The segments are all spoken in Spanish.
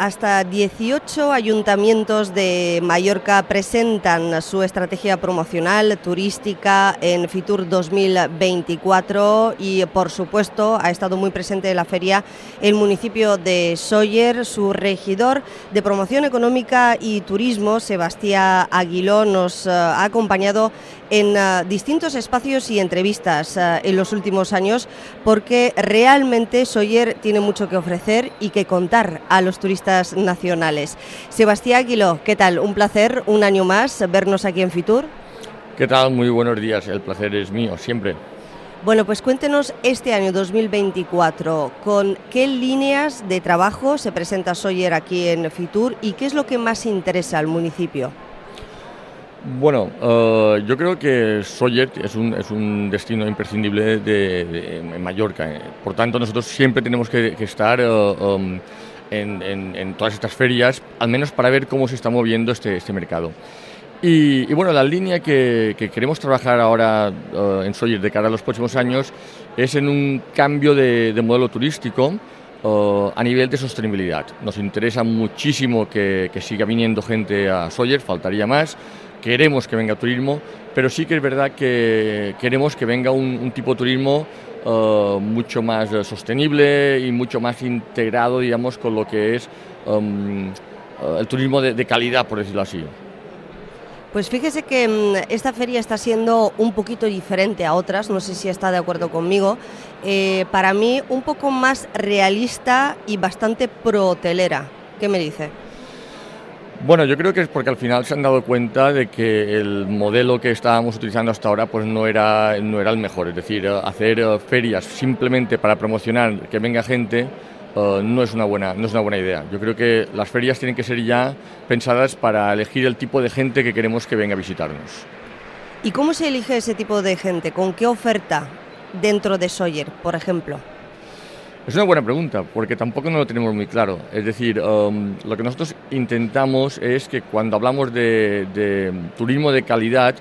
hasta 18 ayuntamientos de Mallorca presentan su estrategia promocional turística en Fitur 2024 y por supuesto ha estado muy presente en la feria el municipio de Soller, su regidor de promoción económica y turismo, Sebastián Aguiló, nos eh, ha acompañado en eh, distintos espacios y entrevistas eh, en los últimos años porque realmente Soller tiene mucho que ofrecer y que contar a los turistas nacionales. Sebastián Aguiló, ¿qué tal? Un placer, un año más, vernos aquí en Fitur. ¿Qué tal? Muy buenos días, el placer es mío, siempre. Bueno, pues cuéntenos este año 2024, ¿con qué líneas de trabajo se presenta Soller aquí en Fitur y qué es lo que más interesa al municipio? Bueno, eh, yo creo que Soller es un, es un destino imprescindible de, en Mallorca. Eh. Por tanto, nosotros siempre tenemos que, estar eh, um, en, todas estas ferias, al menos para ver cómo se está moviendo este, este mercado. Y, bueno, la línea que, queremos trabajar ahora en Soller de cara a los próximos años es en un cambio de, modelo turístico. a nivel de sostenibilidad. Nos interesa muchísimo que, que siga viniendo gente a Soller, faltaría más queremos que venga turismo, pero sí que es verdad que queremos que venga un, tipo de turismo eh, mucho más eh, sostenible y mucho más integrado, digamos, con lo que es um, eh, el turismo de, calidad, por decirlo así. Pues fíjese que mm, esta feria está siendo un poquito diferente a otras, no sé si está de acuerdo conmigo. para mí, un poco más realista y bastante pro-hotelera. ¿Qué me dice? Bueno, yo creo que es porque al final se han dado cuenta de que el modelo que estábamos utilizando hasta ahora pues no era, no era el mejor. Es decir, hacer eh, ferias simplemente para promocionar que venga gente eh, no, es una buena, no es una buena idea. Yo creo que las ferias tienen que ser ya pensadas para elegir el tipo de gente que queremos que venga a visitarnos. ¿Y cómo se elige ese tipo de gente? ¿Con qué oferta dentro de Sawyer, por ejemplo? Es una buena pregunta, porque tampoco no lo tenemos muy claro. Es decir, um, lo que nosotros intentamos es que cuando hablamos de, turismo de calidad,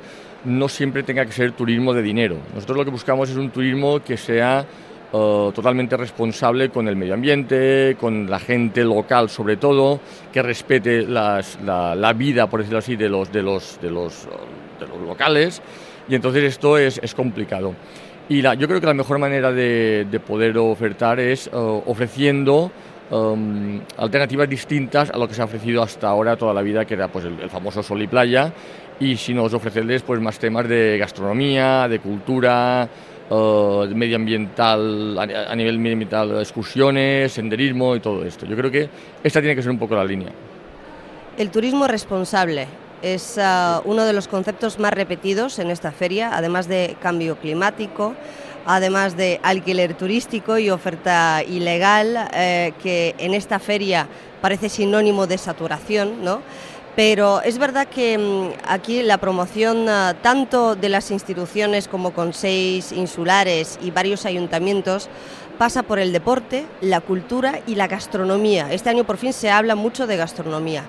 no siempre tenga que ser turismo de dinero. Nosotros lo que buscamos es un turismo que sea uh, totalmente responsable con el medio ambiente, con la gente local sobre todo, que respete la, vida, por decirlo así, de los, de los, de los, de los locales. Y entonces esto es, es complicado. Y yo creo que la mejor manera de, poder ofertar es eh, ofreciendo um, alternativas distintas a lo que se ha ofrecido hasta ahora toda la vida, que era pues, el, famoso sol y playa, y si nos ofrecerles pues, más temas de gastronomía, de cultura, uh, medioambiental, a, nivel medioambiental, excursiones, senderismo y todo esto. Yo creo que esta tiene que ser un poco la línea. El turismo responsable es ah, uno de los conceptos más repetidos en esta feria, además de cambio climático, además de alquiler turístico y oferta ilegal, eh, que en esta feria parece sinónimo de saturación, ¿no? Pero es verdad que mm, aquí la promoción ah, tanto de las instituciones como con seis insulares y varios ayuntamientos pasa por el deporte, la cultura y la gastronomía. Este año por fin se habla mucho de gastronomía.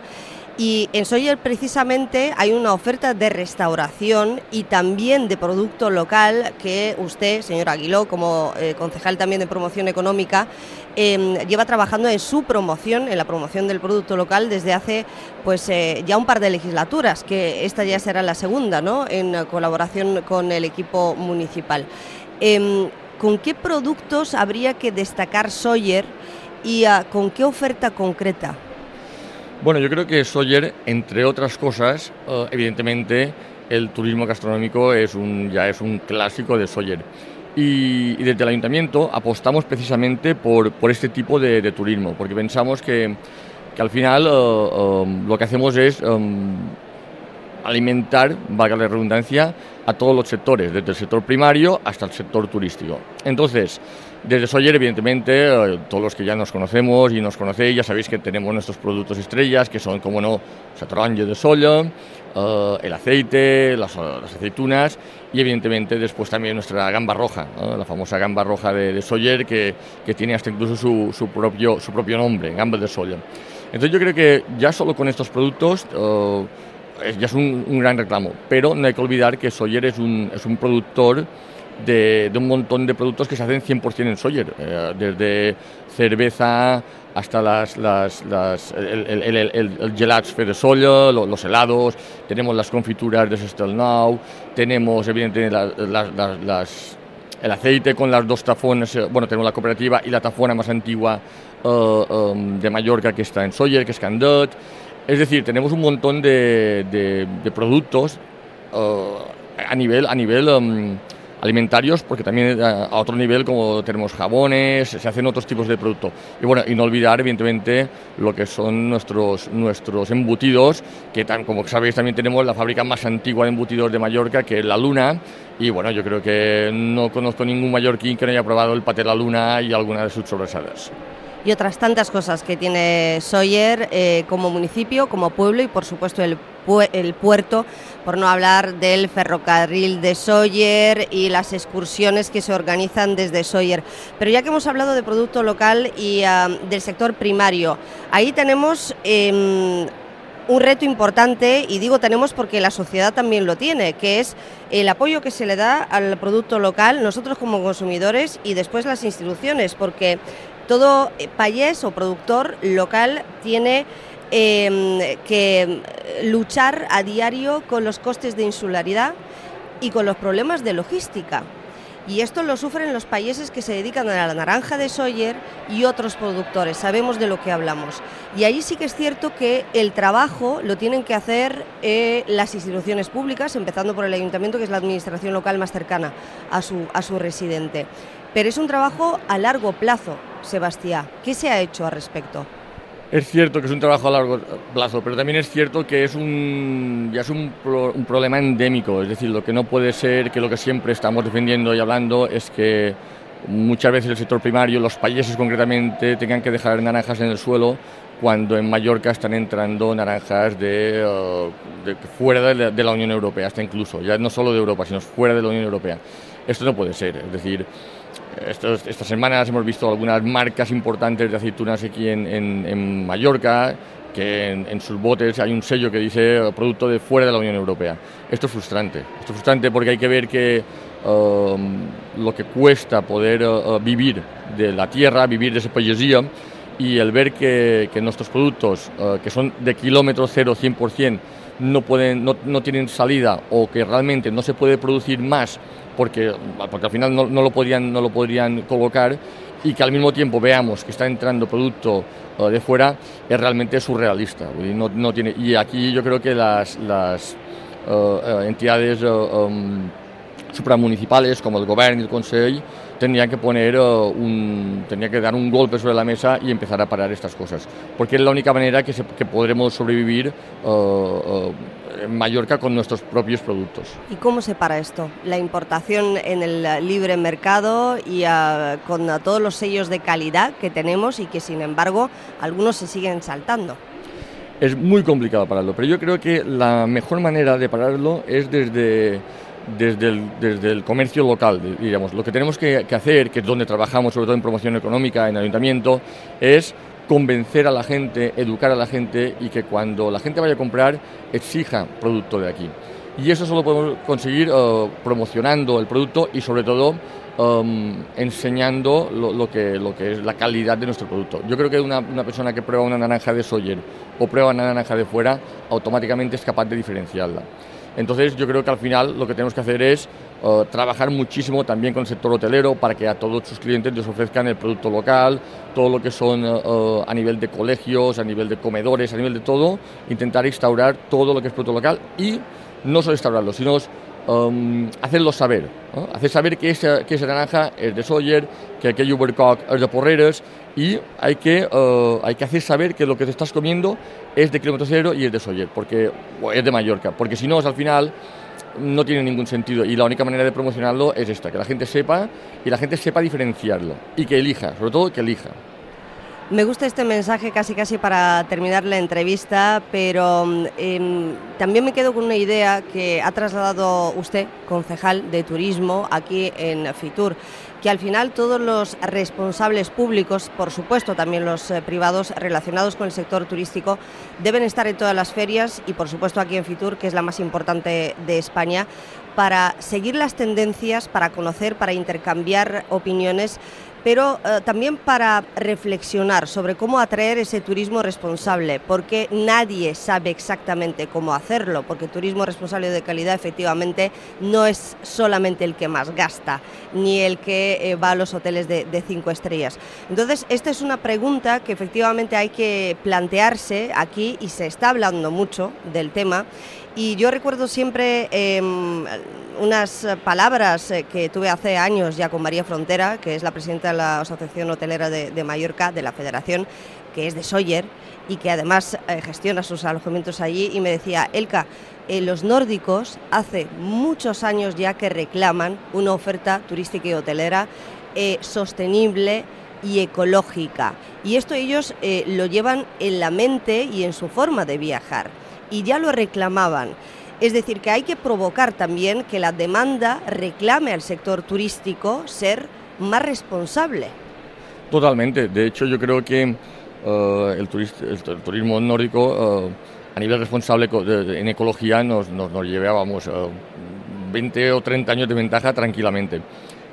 Y en Soyer precisamente hay una oferta de restauración y también de producto local que usted, señor Aguiló, como eh, concejal también de promoción económica, em, lleva trabajando en su promoción, en la promoción del producto local desde hace pues eh, ya un par de legislaturas, que esta ya será la segunda, ¿no? En colaboración con el equipo municipal. Em, ¿Con qué productos habría que destacar Soyer y ah, con qué oferta concreta? Bueno, yo creo que Sawyer, entre otras cosas, eh, evidentemente el turismo gastronómico es un, ya es un clásico de Sawyer. Y, desde el ayuntamiento apostamos precisamente por, por este tipo de, turismo, porque pensamos que, que al final eh, eh, lo que hacemos es alimentar, valga la redundancia, a todos los sectores, desde el sector primario hasta el sector turístico. Entonces, desde Soyer, evidentemente, eh, todos los que ya nos conocemos y nos conocéis, ya sabéis que tenemos nuestros productos estrellas, que son, como no, Satrange de soya, eh, el aceite, las, aceitunas y, evidentemente, después también nuestra gamba roja, la famosa gamba roja de, de Soyer, que, que, tiene hasta incluso su, su, propio, su propio nombre, gamba de soya. Entonces, yo creo que ya solo con estos productos eh, ya es un, gran reclamo, pero no hay que olvidar que Soyer es un, es un productor de, un montón de productos que se hacen 100% en Sawyer, eh, desde cerveza hasta las, las, el, el, el, de soya, los, helados, tenemos las confituras de Sestelnau, tenemos evidentemente el aceite con las dos tafones, eh, bueno, tenemos la cooperativa y la tafona más antigua eh, em, de Mallorca que está en Sawyer, que es Candet. Es decir, tenemos un montón de, productos a nivel, a nivel em, alimentarios, porque también eh, a otro nivel como tenemos jabones, se hacen otros tipos de producto. Y bueno, y no olvidar evidentemente lo que son nuestros, nuestros embutidos, que tan, como sabéis también tenemos la fábrica más antigua de embutidos de Mallorca, que es La Luna, y bueno, yo creo que no conozco ningún mallorquín que no haya probado el paté La Luna y alguna de sus sobresadas y otras tantas cosas que tiene Sawyer eh, como municipio, como pueblo y por supuesto el, el, puerto, por no hablar del ferrocarril de Sawyer y las excursiones que se organizan desde Sawyer. Pero ya que hemos hablado de producto local y ah, del sector primario, ahí tenemos... Em, un reto importante, y digo tenemos porque la sociedad también lo tiene, que es el apoyo que se le da al producto local, nosotros como consumidores y después las instituciones, porque todo eh, payés o productor local tiene em, que luchar a diario con los costes de insularidad y con los problemas de logística. Y esto lo sufren los países que se dedican a la naranja de Sawyer y otros productores, sabemos de lo que hablamos. Y ahí sí que es cierto que el trabajo lo tienen que hacer eh, las instituciones públicas, empezando por el ayuntamiento, que es la administración local más cercana a su, a su residente. Pero es un trabajo a largo plazo, Sebastián. ¿Qué se ha hecho al respecto? Es cierto que es un trabajo a largo plazo, pero también es cierto que es un, ya es un, un, problema endémico. Es decir, lo que no puede ser, que lo que siempre estamos defendiendo y hablando es que muchas veces el sector primario, los países concretamente, tengan que dejar naranjas en el suelo cuando en Mallorca están entrando naranjas de, uh, de fuera de de la Unión Europea, hasta incluso, ya no solo de Europa, sino fuera de la Unión Europea. Esto no puede ser, es decir, estos, estas semanas hemos visto algunas marcas importantes de aceitunas aquí en, en, Mallorca, que en, sus botes hay un sello que dice producto de fuera de la Unión Europea. Esto es frustrante. Esto es frustrante porque hay que ver que um, lo que cuesta poder uh, uh, vivir de la tierra, vivir de esa poesía, y el ver que, que nuestros productos, uh, que son de kilómetro cero 100%, no, pueden, no, no tienen salida o que realmente no se puede producir más porque, porque al final no, no, lo podrían, no lo podrían colocar y que al mismo tiempo veamos que está entrando producto uh, de fuera es realmente surrealista. No, no tiene, y aquí yo creo que las, las uh, uh, entidades um, supramunicipales como el Gobierno y el Consejo tendrían que poner un, tendría que dar un golpe sobre la mesa y empezar a parar estas cosas, porque es la única manera que, se, que podremos sobrevivir en Mallorca con nuestros propios productos. ¿Y cómo se para esto? La importación en el libre mercado y con todos los sellos de calidad que tenemos y que sin embargo algunos se siguen saltando. Es muy complicado pararlo, pero yo creo que la mejor manera de pararlo es desde desde el, desde el, comercio local, digamos. Lo que tenemos que, hacer, que es donde trabajamos, sobre todo en promoción económica, en ayuntamiento, es convencer a la gente, educar a la gente y que cuando la gente vaya a comprar exija producto de aquí. Y eso solo podemos conseguir uh, promocionando el producto y sobre todo um, enseñando lo, que, lo que es la calidad de nuestro producto. Yo creo que una, una persona que prueba una naranja de Sawyer o prueba una naranja de fuera, automáticamente es capaz de diferenciarla. Entonces yo creo que al final lo que tenemos que hacer es uh, trabajar muchísimo también con el sector hotelero para que a todos sus clientes les ofrezcan el producto local, todo lo que son uh, a nivel de colegios, a nivel de comedores, a nivel de todo, intentar instaurar todo lo que es producto local y no solo instaurarlo, sino um, hacerlo saber, hacer saber que esa, que esa naranja es de Sawyer, que aquell Ubercock es de Porreres y hay que, uh, hay que hacer saber que lo que te estás comiendo es de kilómetro cero y es de Sawyer, porque es de Mallorca, porque si no, al final no tiene ningún sentido y la única manera de promocionarlo es esta, que la gente sepa y la gente sepa diferenciarlo y que elija, sobre todo que elija. Me gusta este mensaje casi casi para terminar la entrevista, pero eh, también me quedo con una idea que ha trasladado usted, concejal de turismo, aquí en Fitur, que al final todos los responsables públicos, por supuesto también los eh, privados relacionados con el sector turístico, deben estar en todas las ferias y por supuesto aquí en Fitur, que es la más importante de España, para seguir las tendencias, para conocer, para intercambiar opiniones pero eh, también para reflexionar sobre cómo atraer ese turismo responsable, porque nadie sabe exactamente cómo hacerlo, porque turismo responsable de calidad efectivamente no es solamente el que más gasta, ni el que eh, va a los hoteles de, cinco estrellas. Entonces, esta es una pregunta que efectivamente hay que plantearse aquí y se está hablando mucho del tema y yo recuerdo siempre em, unas palabras eh, que tuve hace años ya con María Frontera, que es la presidenta de la Asociación Hotelera de, Mallorca, de la Federación, que es de Sawyer y que además eh, gestiona sus alojamientos allí, y me decía, Elka, eh, los nórdicos hace muchos años ya que reclaman una oferta turística y hotelera sostenible y ecológica. Y esto ellos lo llevan en la mente y en su forma de viajar y ya lo reclamaban. Es decir, que hay que provocar también que la demanda reclame al sector turístico ser más responsable. Totalmente. De hecho, yo creo que eh, el, turismo nórdico eh, a nivel responsable en ecología nos, nos, llevábamos 20 eh, o 30 años de ventaja tranquilamente.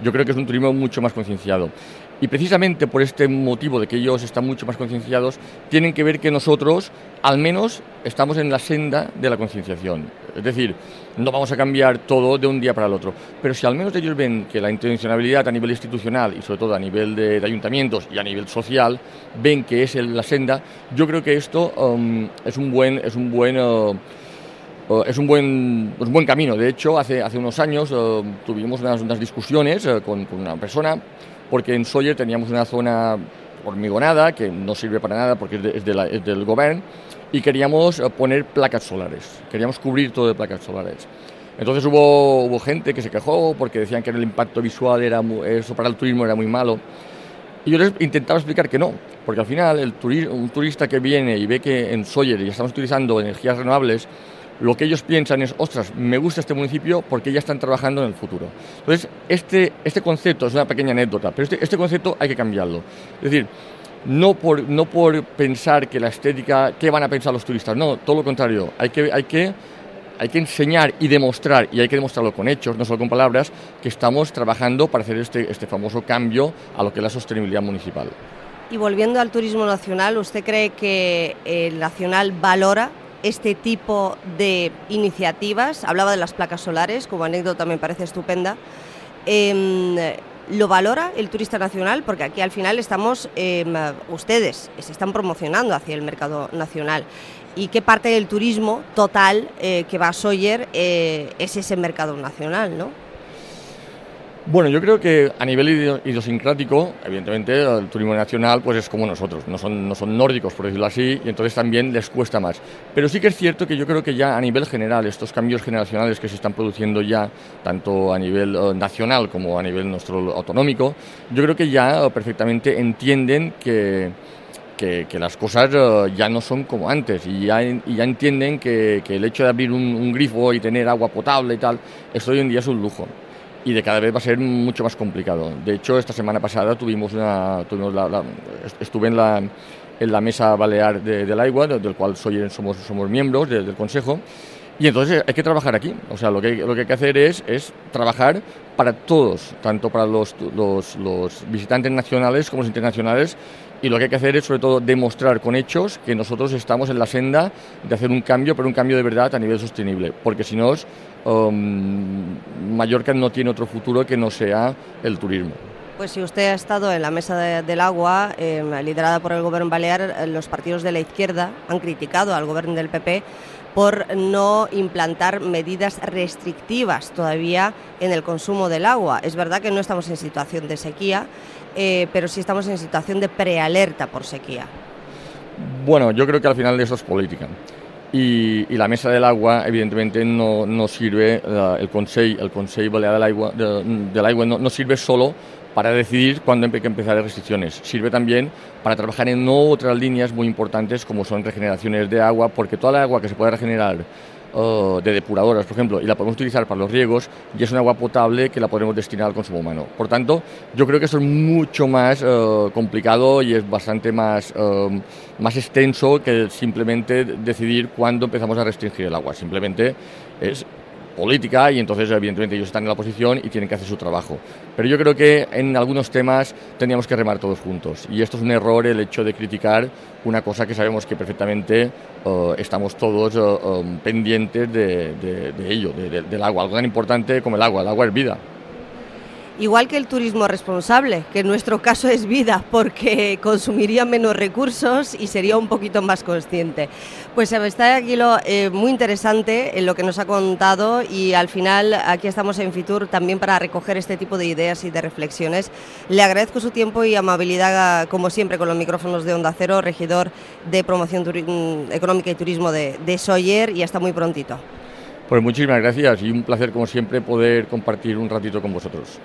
Yo creo que es un turismo mucho más concienciado. Y precisamente por este motivo de que ellos están mucho más concienciados, tienen que ver que nosotros, al menos, estamos en la senda de la concienciación. Es decir, no vamos a cambiar todo de un día para el otro. Pero si al menos ellos ven que la intencionalidad a nivel institucional y sobre todo a nivel de, ayuntamientos y a nivel social, ven que es la senda, yo creo que esto um, es un buen... Es un buen uh, uh, es un buen, un buen camino. De hecho, hace, hace unos años uh, tuvimos unas, unas discusiones con, con, una persona porque en Sawyer teníamos una zona hormigonada que no sirve para nada porque es, del gobierno y queríamos eh, poner placas solares, queríamos cubrir todo de placas solares. Entonces hubo, hubo gente que se quejó porque decían que el impacto visual era eso para el turismo era muy malo. Y yo les intentaba explicar que no, porque al final el un turista que viene y ve que en Sawyer ya estamos utilizando energías renovables, lo que ellos piensan es, ostras, me gusta este municipio porque ya están trabajando en el futuro. Entonces, este, este concepto es una pequeña anécdota, pero este, este concepto hay que cambiarlo. Es decir, no por, no por pensar que la estética, ¿qué van a pensar los turistas? No, todo lo contrario, hay que, hay que, hay que enseñar y demostrar, y hay que demostrarlo con hechos, no solo con palabras, que estamos trabajando para hacer este, este famoso cambio a lo que es la sostenibilidad municipal. Y volviendo al turismo nacional, ¿usted cree que el nacional valora este tipo de iniciativas. Hablaba de las placas solares, como anécdota me parece estupenda. Em, ¿Lo valora el turista nacional? Porque aquí al final estamos, em, ustedes se están promocionando hacia el mercado nacional. ¿Y qué parte del turismo total eh, que va a Sawyer eh, es ese mercado nacional? ¿no? Bueno, yo creo que a nivel idiosincrático, evidentemente el turismo nacional pues es como nosotros, no son, no son nórdicos por decirlo así, y entonces también les cuesta más. Pero sí que es cierto que yo creo que ya a nivel general, estos cambios generacionales que se están produciendo ya, tanto a nivel eh, nacional como a nivel nuestro autonómico, yo creo que ya eh, perfectamente entienden que, que, las cosas eh, ya no son como antes. Y ya, y ya entienden que, que, el hecho de abrir un, un grifo y tener agua potable y tal, esto hoy en día es un lujo y de cada vez va a ser mucho más complicado. De hecho, esta semana pasada tuvimos una, tuvimos la, estuve en la, en la mesa balear del agua, del cual soy, somos, somos miembros del Consejo, y entonces hay que trabajar aquí. O sea, lo que, lo que hay que hacer es, es trabajar para todos, tanto para los, visitantes nacionales como los internacionales, y lo que hay que hacer es sobre todo demostrar con hechos que nosotros estamos en la senda de hacer un cambio, pero un cambio de verdad a nivel sostenible, porque si no Um, Mallorca no tiene otro futuro que no sea el turismo. Pues si usted ha estado en la mesa del agua, em, liderada por el gobierno balear, eh, los partidos de la izquierda han criticado al gobierno del PP por no implantar medidas restrictivas todavía en el consumo del agua. Es verdad que no estamos en situación de sequía, eh, pero sí estamos en situación de prealerta por sequía. Bueno, yo creo que al final eso es política. Y, la mesa del agua, evidentemente, no, sirve, el Consejo el Consell Balear del Agua, de, del agua no, sirve solo para decidir cuándo hay que empezar las restricciones. Sirve también para trabajar en otras líneas muy importantes como son regeneraciones de agua, porque toda la agua que se puede regenerar uh, de depuradoras, por ejemplo, y la podemos utilizar para los riegos, y es un agua potable que la podemos destinar al consumo humano. Por tanto, yo creo que eso es mucho más uh, complicado y es bastante más, uh, más extenso que simplemente decidir cuándo empezamos a restringir el agua. Simplemente es política y entonces evidentemente ellos están en la oposición y tienen que hacer su trabajo. Pero yo creo que en algunos temas tendríamos que remar todos juntos y esto es un error el hecho de criticar una cosa que sabemos que perfectamente uh, estamos todos um, pendientes de, de, de ello, de, del agua, algo tan importante como el agua, el agua es vida. Igual que el turismo responsable, que en nuestro caso es vida, porque consumiría menos recursos y sería un poquito más consciente. Pues está aquí lo, eh, muy interesante en lo que nos ha contado y al final aquí estamos en Fitur también para recoger este tipo de ideas y de reflexiones. Le agradezco su tiempo y amabilidad, como siempre, con los micrófonos de Onda Cero, regidor de Promoción mm, Económica y Turismo de, de Soyer y hasta muy prontito. Pues muchísimas gracias y un placer como siempre poder compartir un ratito con vosotros.